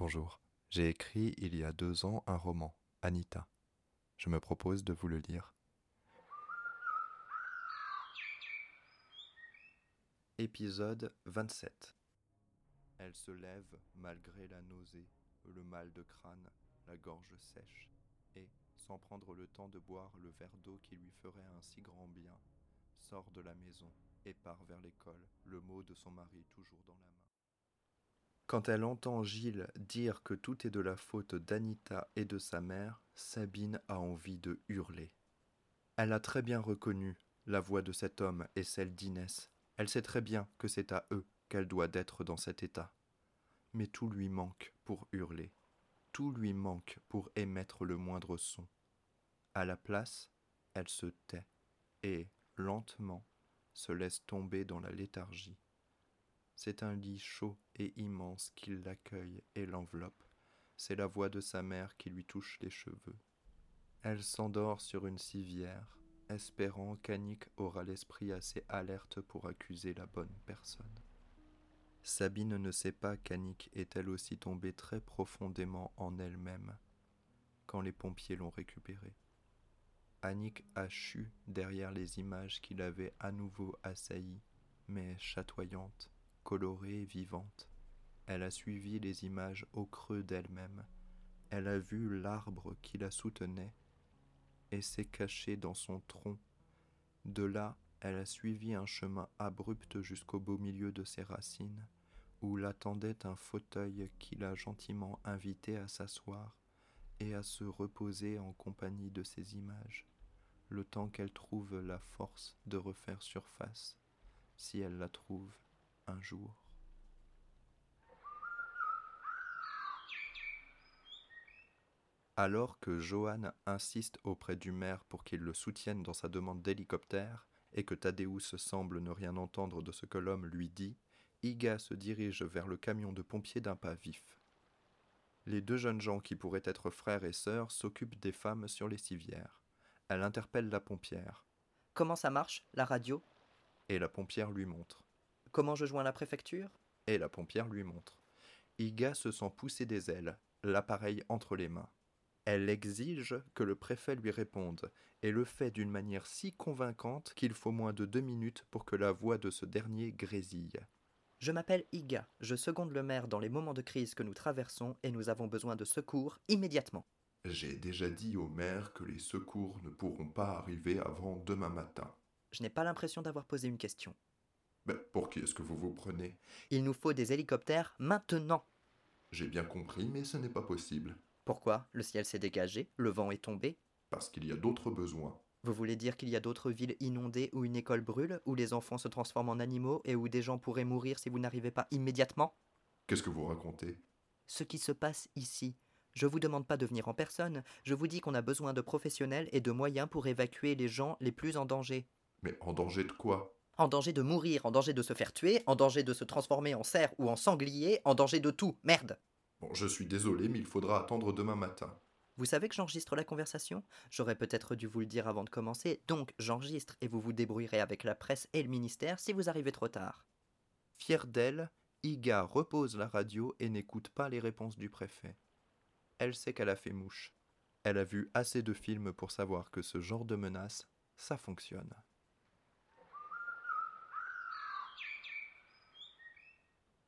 Bonjour. J'ai écrit il y a deux ans un roman, Anita. Je me propose de vous le lire. Épisode 27 Elle se lève malgré la nausée, le mal de crâne, la gorge sèche, et, sans prendre le temps de boire le verre d'eau qui lui ferait un si grand bien, sort de la maison et part vers l'école, le mot de son mari toujours dans la main. Quand elle entend Gilles dire que tout est de la faute d'Anita et de sa mère, Sabine a envie de hurler. Elle a très bien reconnu la voix de cet homme et celle d'Inès. Elle sait très bien que c'est à eux qu'elle doit d'être dans cet état. Mais tout lui manque pour hurler. Tout lui manque pour émettre le moindre son. À la place, elle se tait et, lentement, se laisse tomber dans la léthargie. C'est un lit chaud et immense qui l'accueille et l'enveloppe. C'est la voix de sa mère qui lui touche les cheveux. Elle s'endort sur une civière, espérant qu'Annick aura l'esprit assez alerte pour accuser la bonne personne. Sabine ne sait pas qu'Annick est elle aussi tombée très profondément en elle-même quand les pompiers l'ont récupérée. Annick a chu derrière les images qui l'avaient à nouveau assaillie, mais chatoyantes, colorée, vivante. Elle a suivi les images au creux d'elle-même. Elle a vu l'arbre qui la soutenait et s'est cachée dans son tronc. De là, elle a suivi un chemin abrupt jusqu'au beau milieu de ses racines, où l'attendait un fauteuil qui l'a gentiment invitée à s'asseoir et à se reposer en compagnie de ses images, le temps qu'elle trouve la force de refaire surface, si elle la trouve un jour. Alors que Johan insiste auprès du maire pour qu'il le soutienne dans sa demande d'hélicoptère, et que Thaddeus semble ne rien entendre de ce que l'homme lui dit, Iga se dirige vers le camion de pompiers d'un pas vif. Les deux jeunes gens qui pourraient être frères et sœurs s'occupent des femmes sur les civières. Elle interpelle la pompière. Comment ça marche, la radio? Et la pompière lui montre. Comment je joins la préfecture? Et la pompière lui montre. Iga se sent pousser des ailes, l'appareil entre les mains. Elle exige que le préfet lui réponde, et le fait d'une manière si convaincante qu'il faut moins de deux minutes pour que la voix de ce dernier grésille. Je m'appelle Iga, je seconde le maire dans les moments de crise que nous traversons et nous avons besoin de secours immédiatement. J'ai déjà dit au maire que les secours ne pourront pas arriver avant demain matin. Je n'ai pas l'impression d'avoir posé une question. Mais pour qui est-ce que vous vous prenez? Il nous faut des hélicoptères maintenant. J'ai bien compris, mais ce n'est pas possible. Pourquoi? Le ciel s'est dégagé, le vent est tombé. Parce qu'il y a d'autres besoins. Vous voulez dire qu'il y a d'autres villes inondées où une école brûle, où les enfants se transforment en animaux et où des gens pourraient mourir si vous n'arrivez pas immédiatement? Qu'est-ce que vous racontez? Ce qui se passe ici. Je vous demande pas de venir en personne, je vous dis qu'on a besoin de professionnels et de moyens pour évacuer les gens les plus en danger. Mais en danger de quoi? En danger de mourir, en danger de se faire tuer, en danger de se transformer en cerf ou en sanglier, en danger de tout. Merde Bon, je suis désolé, mais il faudra attendre demain matin. Vous savez que j'enregistre la conversation? J'aurais peut-être dû vous le dire avant de commencer, donc j'enregistre et vous vous débrouillerez avec la presse et le ministère si vous arrivez trop tard. Fière d'elle, Iga repose la radio et n'écoute pas les réponses du préfet. Elle sait qu'elle a fait mouche. Elle a vu assez de films pour savoir que ce genre de menace, ça fonctionne.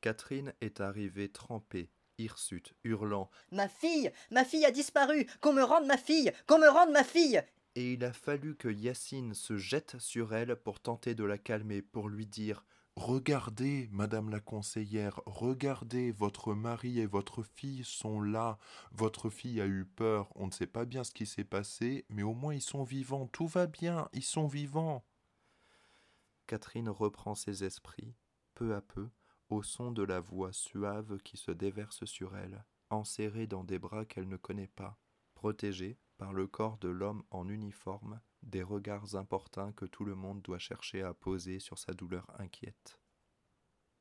Catherine est arrivée trempée, hirsute, hurlant. Ma fille Ma fille a disparu. Qu'on me rende ma fille Qu'on me rende ma fille. Et il a fallu que Yacine se jette sur elle pour tenter de la calmer, pour lui dire Regardez, madame la conseillère, regardez, votre mari et votre fille sont là. Votre fille a eu peur, on ne sait pas bien ce qui s'est passé, mais au moins ils sont vivants, tout va bien, ils sont vivants. Catherine reprend ses esprits, peu à peu, au son de la voix suave qui se déverse sur elle, enserrée dans des bras qu'elle ne connaît pas, protégée par le corps de l'homme en uniforme des regards importuns que tout le monde doit chercher à poser sur sa douleur inquiète.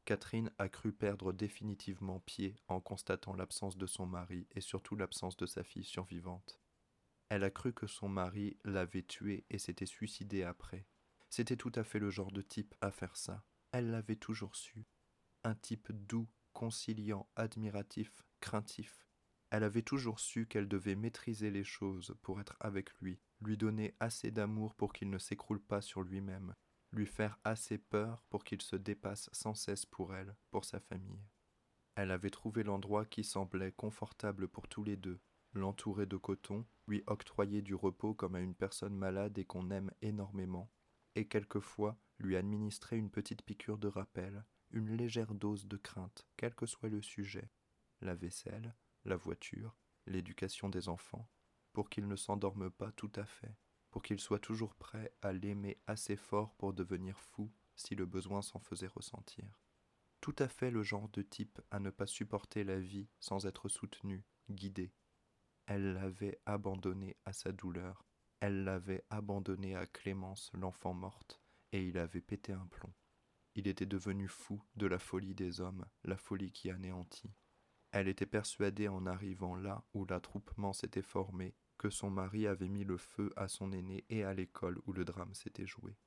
Catherine a cru perdre définitivement pied en constatant l'absence de son mari et surtout l'absence de sa fille survivante. Elle a cru que son mari l'avait tuée et s'était suicidé après. C'était tout à fait le genre de type à faire ça. Elle l'avait toujours su. Un type doux, conciliant, admiratif, craintif. Elle avait toujours su qu'elle devait maîtriser les choses pour être avec lui, lui donner assez d'amour pour qu'il ne s'écroule pas sur lui-même, lui faire assez peur pour qu'il se dépasse sans cesse pour elle, pour sa famille. Elle avait trouvé l'endroit qui semblait confortable pour tous les deux, l'entourer de coton, lui octroyer du repos comme à une personne malade et qu'on aime énormément, et quelquefois lui administrer une petite piqûre de rappel, une légère dose de crainte, quel que soit le sujet, la vaisselle, la voiture, l'éducation des enfants, pour qu'il ne s'endorme pas tout à fait, pour qu'il soit toujours prêt à l'aimer assez fort pour devenir fou si le besoin s'en faisait ressentir. Tout à fait le genre de type à ne pas supporter la vie sans être soutenu, guidé. Elle l'avait abandonné à sa douleur, elle l'avait abandonné à Clémence, l'enfant morte, et il avait pété un plomb. Il était devenu fou de la folie des hommes, la folie qui anéantit. Elle était persuadée en arrivant là où l'attroupement s'était formé que son mari avait mis le feu à son aîné et à l'école où le drame s'était joué,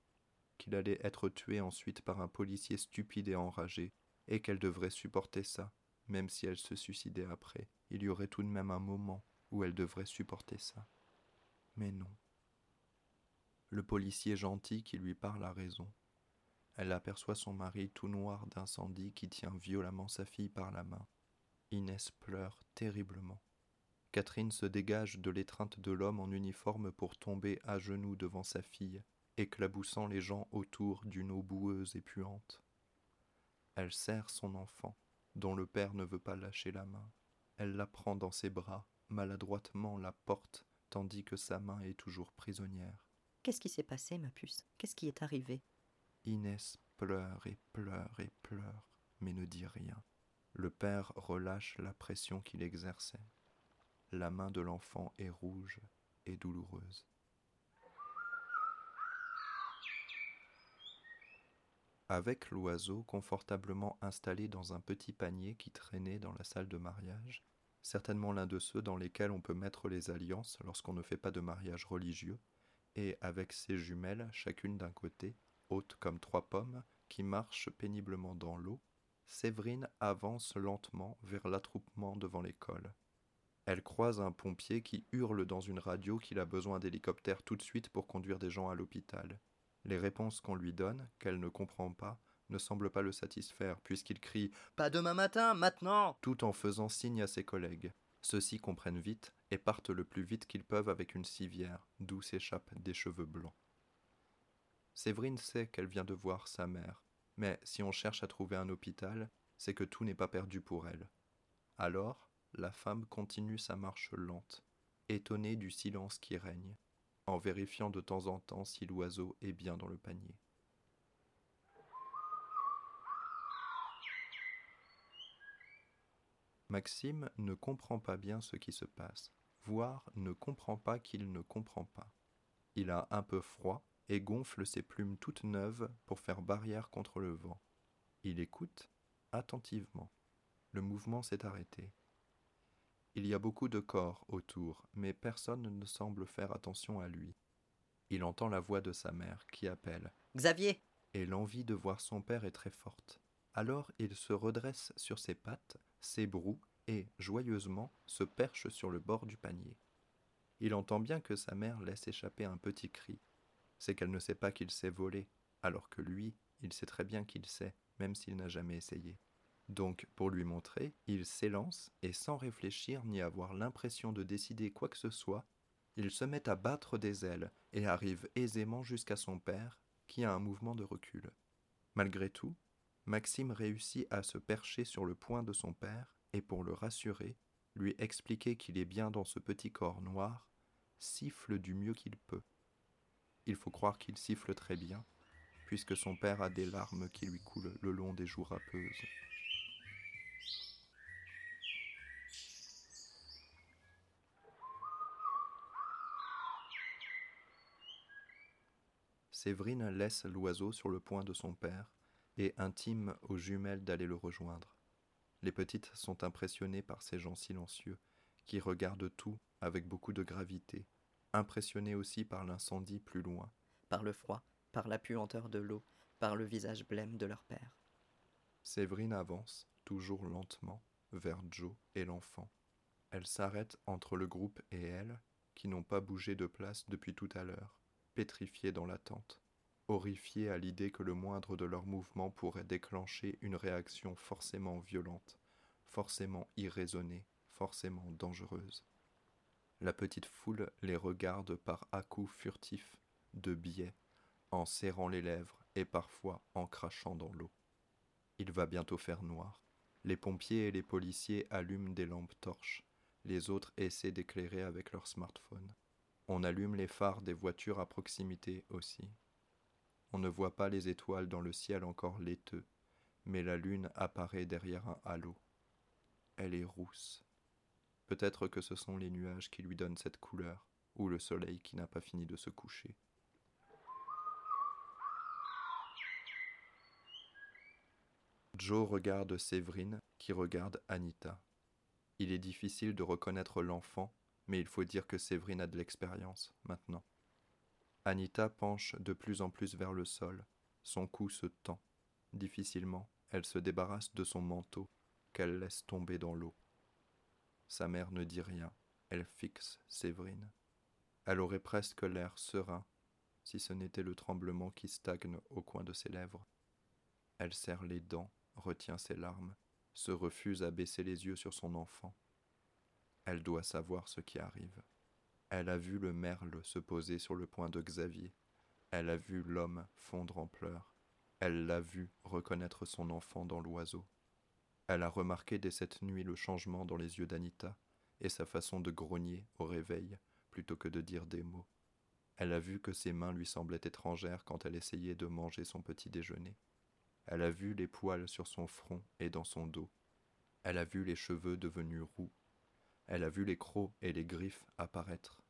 qu'il allait être tué ensuite par un policier stupide et enragé, et qu'elle devrait supporter ça, même si elle se suicidait après, il y aurait tout de même un moment où elle devrait supporter ça. Mais non. Le policier gentil qui lui parle a raison. Elle aperçoit son mari tout noir d'incendie qui tient violemment sa fille par la main. Inès pleure terriblement. Catherine se dégage de l'étreinte de l'homme en uniforme pour tomber à genoux devant sa fille, éclaboussant les gens autour d'une eau boueuse et puante. Elle serre son enfant, dont le père ne veut pas lâcher la main. Elle la prend dans ses bras, maladroitement la porte, tandis que sa main est toujours prisonnière. Qu'est-ce qui s'est passé, ma puce? Qu'est-ce qui est arrivé? Inès pleure et pleure et pleure, mais ne dit rien. Le père relâche la pression qu'il exerçait. La main de l'enfant est rouge et douloureuse. Avec l'oiseau confortablement installé dans un petit panier qui traînait dans la salle de mariage, certainement l'un de ceux dans lesquels on peut mettre les alliances lorsqu'on ne fait pas de mariage religieux, et avec ses jumelles, chacune d'un côté, hautes comme trois pommes, qui marchent péniblement dans l'eau, Séverine avance lentement vers l'attroupement devant l'école. Elle croise un pompier qui hurle dans une radio qu'il a besoin d'hélicoptère tout de suite pour conduire des gens à l'hôpital. Les réponses qu'on lui donne, qu'elle ne comprend pas, ne semblent pas le satisfaire, puisqu'il crie Pas demain matin, maintenant tout en faisant signe à ses collègues. Ceux-ci comprennent vite et partent le plus vite qu'ils peuvent avec une civière, d'où s'échappent des cheveux blancs. Séverine sait qu'elle vient de voir sa mère, mais si on cherche à trouver un hôpital, c'est que tout n'est pas perdu pour elle. Alors, la femme continue sa marche lente, étonnée du silence qui règne, en vérifiant de temps en temps si l'oiseau est bien dans le panier. Maxime ne comprend pas bien ce qui se passe, voire ne comprend pas qu'il ne comprend pas. Il a un peu froid et gonfle ses plumes toutes neuves pour faire barrière contre le vent. Il écoute attentivement. Le mouvement s'est arrêté. Il y a beaucoup de corps autour, mais personne ne semble faire attention à lui. Il entend la voix de sa mère qui appelle. Xavier Et l'envie de voir son père est très forte. Alors il se redresse sur ses pattes, s'ébroue et, joyeusement, se perche sur le bord du panier. Il entend bien que sa mère laisse échapper un petit cri, c'est qu'elle ne sait pas qu'il sait voler, alors que lui, il sait très bien qu'il sait, même s'il n'a jamais essayé. Donc, pour lui montrer, il s'élance et sans réfléchir ni avoir l'impression de décider quoi que ce soit, il se met à battre des ailes et arrive aisément jusqu'à son père, qui a un mouvement de recul. Malgré tout, Maxime réussit à se percher sur le poing de son père et pour le rassurer, lui expliquer qu'il est bien dans ce petit corps noir, siffle du mieux qu'il peut. Il faut croire qu'il siffle très bien, puisque son père a des larmes qui lui coulent le long des joues râpeuses. Séverine laisse l'oiseau sur le poing de son père et intime aux jumelles d'aller le rejoindre. Les petites sont impressionnées par ces gens silencieux qui regardent tout avec beaucoup de gravité impressionné aussi par l'incendie plus loin. Par le froid, par la puanteur de l'eau, par le visage blême de leur père. Séverine avance, toujours lentement, vers Joe et l'enfant. Elle s'arrête entre le groupe et elle, qui n'ont pas bougé de place depuis tout à l'heure, pétrifiés dans l'attente, horrifiés à l'idée que le moindre de leurs mouvements pourrait déclencher une réaction forcément violente, forcément irraisonnée, forcément dangereuse. La petite foule les regarde par à-coups furtifs, de biais, en serrant les lèvres et parfois en crachant dans l'eau. Il va bientôt faire noir. Les pompiers et les policiers allument des lampes torches. Les autres essaient d'éclairer avec leur smartphone. On allume les phares des voitures à proximité aussi. On ne voit pas les étoiles dans le ciel encore laiteux, mais la lune apparaît derrière un halo. Elle est rousse. Peut-être que ce sont les nuages qui lui donnent cette couleur, ou le soleil qui n'a pas fini de se coucher. Joe regarde Séverine, qui regarde Anita. Il est difficile de reconnaître l'enfant, mais il faut dire que Séverine a de l'expérience maintenant. Anita penche de plus en plus vers le sol. Son cou se tend. Difficilement, elle se débarrasse de son manteau, qu'elle laisse tomber dans l'eau. Sa mère ne dit rien, elle fixe Séverine. Elle aurait presque l'air serein, si ce n'était le tremblement qui stagne au coin de ses lèvres. Elle serre les dents retient ses larmes, se refuse à baisser les yeux sur son enfant. Elle doit savoir ce qui arrive. Elle a vu le merle se poser sur le point de Xavier. Elle a vu l'homme fondre en pleurs. Elle l'a vu reconnaître son enfant dans l'oiseau. Elle a remarqué dès cette nuit le changement dans les yeux d'Anita et sa façon de grogner au réveil plutôt que de dire des mots. Elle a vu que ses mains lui semblaient étrangères quand elle essayait de manger son petit déjeuner. Elle a vu les poils sur son front et dans son dos. Elle a vu les cheveux devenus roux. Elle a vu les crocs et les griffes apparaître.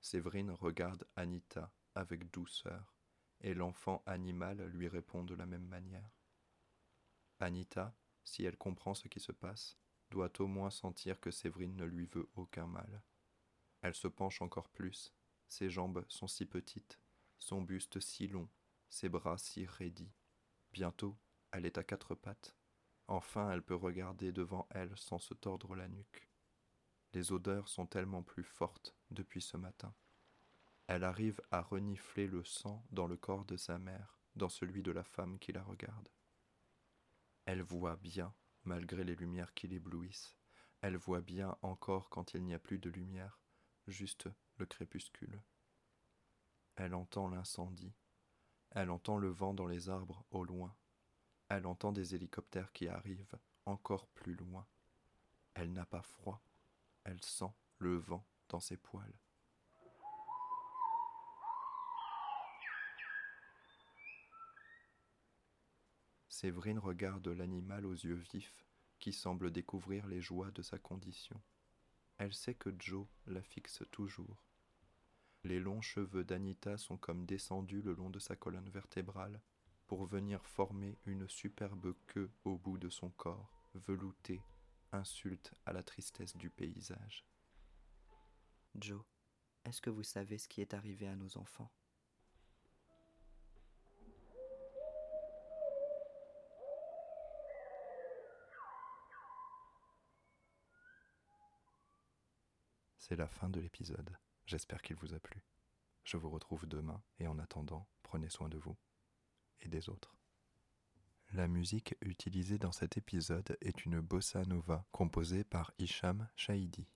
Séverine regarde Anita avec douceur, et l'enfant animal lui répond de la même manière. Anita, si elle comprend ce qui se passe, doit au moins sentir que Séverine ne lui veut aucun mal. Elle se penche encore plus. Ses jambes sont si petites, son buste si long, ses bras si raidis. Bientôt, elle est à quatre pattes. Enfin, elle peut regarder devant elle sans se tordre la nuque. Les odeurs sont tellement plus fortes depuis ce matin. Elle arrive à renifler le sang dans le corps de sa mère, dans celui de la femme qui la regarde. Elle voit bien, malgré les lumières qui l'éblouissent, elle voit bien encore quand il n'y a plus de lumière, juste le crépuscule. Elle entend l'incendie, elle entend le vent dans les arbres au loin, elle entend des hélicoptères qui arrivent encore plus loin. Elle n'a pas froid, elle sent le vent dans ses poils. Séverine regarde l'animal aux yeux vifs qui semble découvrir les joies de sa condition. Elle sait que Joe la fixe toujours. Les longs cheveux d'Anita sont comme descendus le long de sa colonne vertébrale pour venir former une superbe queue au bout de son corps, velouté, insulte à la tristesse du paysage. Joe, est-ce que vous savez ce qui est arrivé à nos enfants? C'est la fin de l'épisode. J'espère qu'il vous a plu. Je vous retrouve demain et en attendant, prenez soin de vous et des autres. La musique utilisée dans cet épisode est une bossa nova composée par Hicham Shahidi.